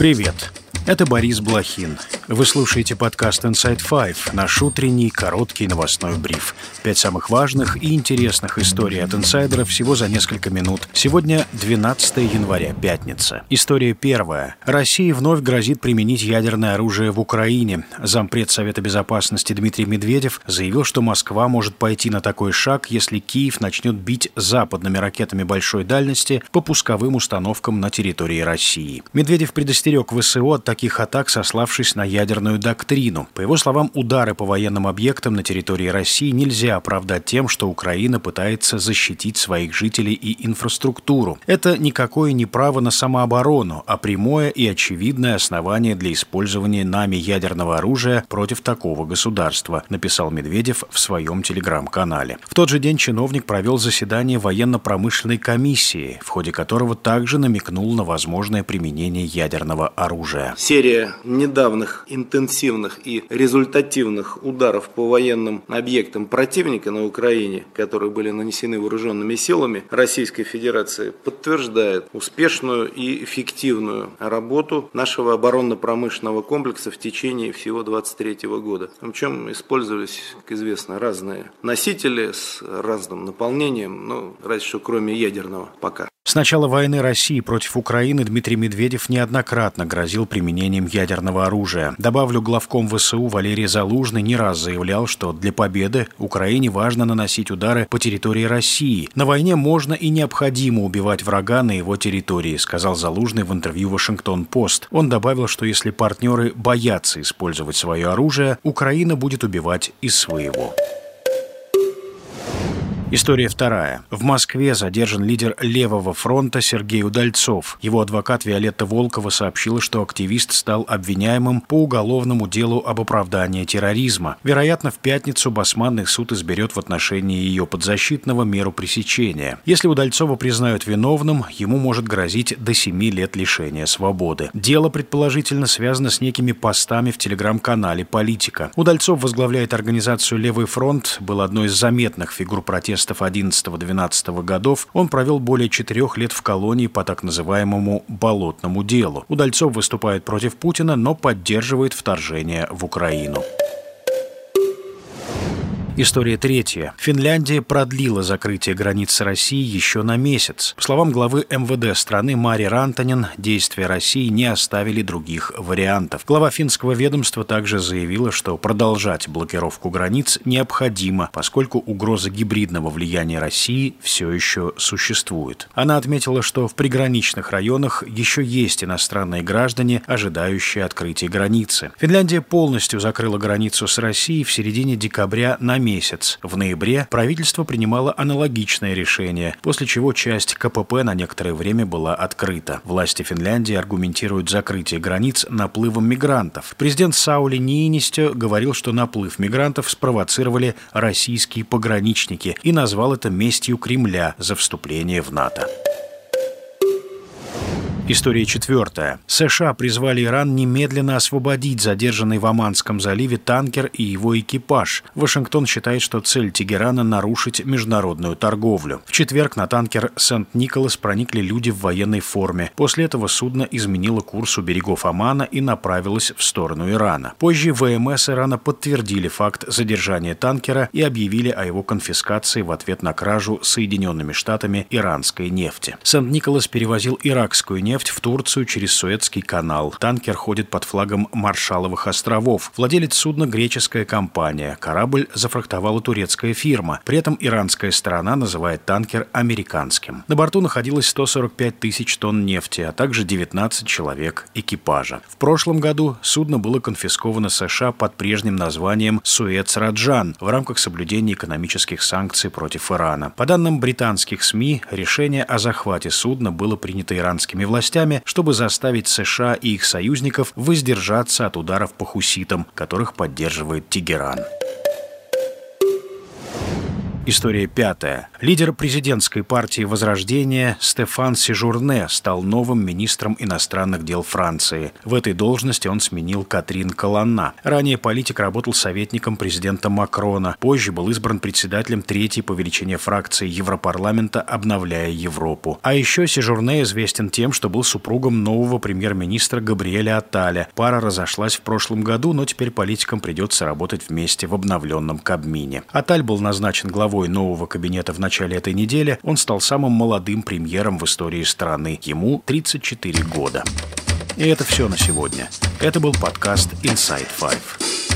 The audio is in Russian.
Привет! Это Борис Блохин. Вы слушаете подкаст Inside Five, наш утренний короткий новостной бриф. Пять самых важных и интересных историй от инсайдеров всего за несколько минут. Сегодня 12 января, пятница. История первая. России вновь грозит применить ядерное оружие в Украине. Зампред Совета Безопасности Дмитрий Медведев заявил, что Москва может пойти на такой шаг, если Киев начнет бить западными ракетами большой дальности по пусковым установкам на территории России. Медведев предостерег ВСО от таких атак, сославшись на ядерную доктрину. По его словам, удары по военным объектам на территории России нельзя оправдать тем, что Украина пытается защитить своих жителей и инфраструктуру. Это никакое не право на самооборону, а прямое и очевидное основание для использования нами ядерного оружия против такого государства, написал Медведев в своем телеграм-канале. В тот же день чиновник провел заседание военно-промышленной комиссии, в ходе которого также намекнул на возможное применение ядерного оружия серия недавних интенсивных и результативных ударов по военным объектам противника на Украине, которые были нанесены вооруженными силами Российской Федерации, подтверждает успешную и эффективную работу нашего оборонно-промышленного комплекса в течение всего 23 года. В чем использовались, как известно, разные носители с разным наполнением, ну, разве что кроме ядерного пока. С начала войны России против Украины Дмитрий Медведев неоднократно грозил применением ядерного оружия. Добавлю, главком ВСУ Валерий Залужный не раз заявлял, что для победы Украине важно наносить удары по территории России. На войне можно и необходимо убивать врага на его территории, сказал Залужный в интервью Вашингтон-Пост. Он добавил, что если партнеры боятся использовать свое оружие, Украина будет убивать из своего. История вторая. В Москве задержан лидер Левого фронта Сергей Удальцов. Его адвокат Виолетта Волкова сообщила, что активист стал обвиняемым по уголовному делу об оправдании терроризма. Вероятно, в пятницу Басманный суд изберет в отношении ее подзащитного меру пресечения. Если Удальцова признают виновным, ему может грозить до 7 лет лишения свободы. Дело, предположительно, связано с некими постами в телеграм-канале «Политика». Удальцов возглавляет организацию «Левый фронт», был одной из заметных фигур протеста протестов 11-12 годов он провел более четырех лет в колонии по так называемому «болотному делу». Удальцов выступает против Путина, но поддерживает вторжение в Украину. История третья. Финляндия продлила закрытие границ с Россией еще на месяц. По словам главы МВД страны Мари Рантанин, действия России не оставили других вариантов. Глава финского ведомства также заявила, что продолжать блокировку границ необходимо, поскольку угроза гибридного влияния России все еще существует. Она отметила, что в приграничных районах еще есть иностранные граждане, ожидающие открытия границы. Финляндия полностью закрыла границу с Россией в середине декабря на месяц месяц. В ноябре правительство принимало аналогичное решение, после чего часть КПП на некоторое время была открыта. Власти Финляндии аргументируют закрытие границ наплывом мигрантов. Президент Саули Ниинистё говорил, что наплыв мигрантов спровоцировали российские пограничники и назвал это местью Кремля за вступление в НАТО. История четвертая. США призвали Иран немедленно освободить задержанный в Оманском заливе танкер и его экипаж. Вашингтон считает, что цель Тегерана – нарушить международную торговлю. В четверг на танкер «Сент-Николас» проникли люди в военной форме. После этого судно изменило курс у берегов Омана и направилось в сторону Ирана. Позже ВМС Ирана подтвердили факт задержания танкера и объявили о его конфискации в ответ на кражу Соединенными Штатами иранской нефти. «Сент-Николас» перевозил иракскую нефть нефть в Турцию через Суэцкий канал. Танкер ходит под флагом Маршаловых островов. Владелец судна – греческая компания. Корабль зафрахтовала турецкая фирма. При этом иранская сторона называет танкер американским. На борту находилось 145 тысяч тонн нефти, а также 19 человек экипажа. В прошлом году судно было конфисковано США под прежним названием «Суэц-Раджан» в рамках соблюдения экономических санкций против Ирана. По данным британских СМИ, решение о захвате судна было принято иранскими властями властями, чтобы заставить США и их союзников воздержаться от ударов по хуситам, которых поддерживает Тегеран. История пятая. Лидер президентской партии Возрождения Стефан Сижурне стал новым министром иностранных дел Франции. В этой должности он сменил Катрин Колонна. Ранее политик работал советником президента Макрона. Позже был избран председателем третьей по величине фракции Европарламента «Обновляя Европу». А еще Сижурне известен тем, что был супругом нового премьер-министра Габриэля Аталя. Пара разошлась в прошлом году, но теперь политикам придется работать вместе в обновленном Кабмине. Аталь был назначен главой главой нового кабинета в начале этой недели, он стал самым молодым премьером в истории страны. Ему 34 года. И это все на сегодня. Это был подкаст Inside Five.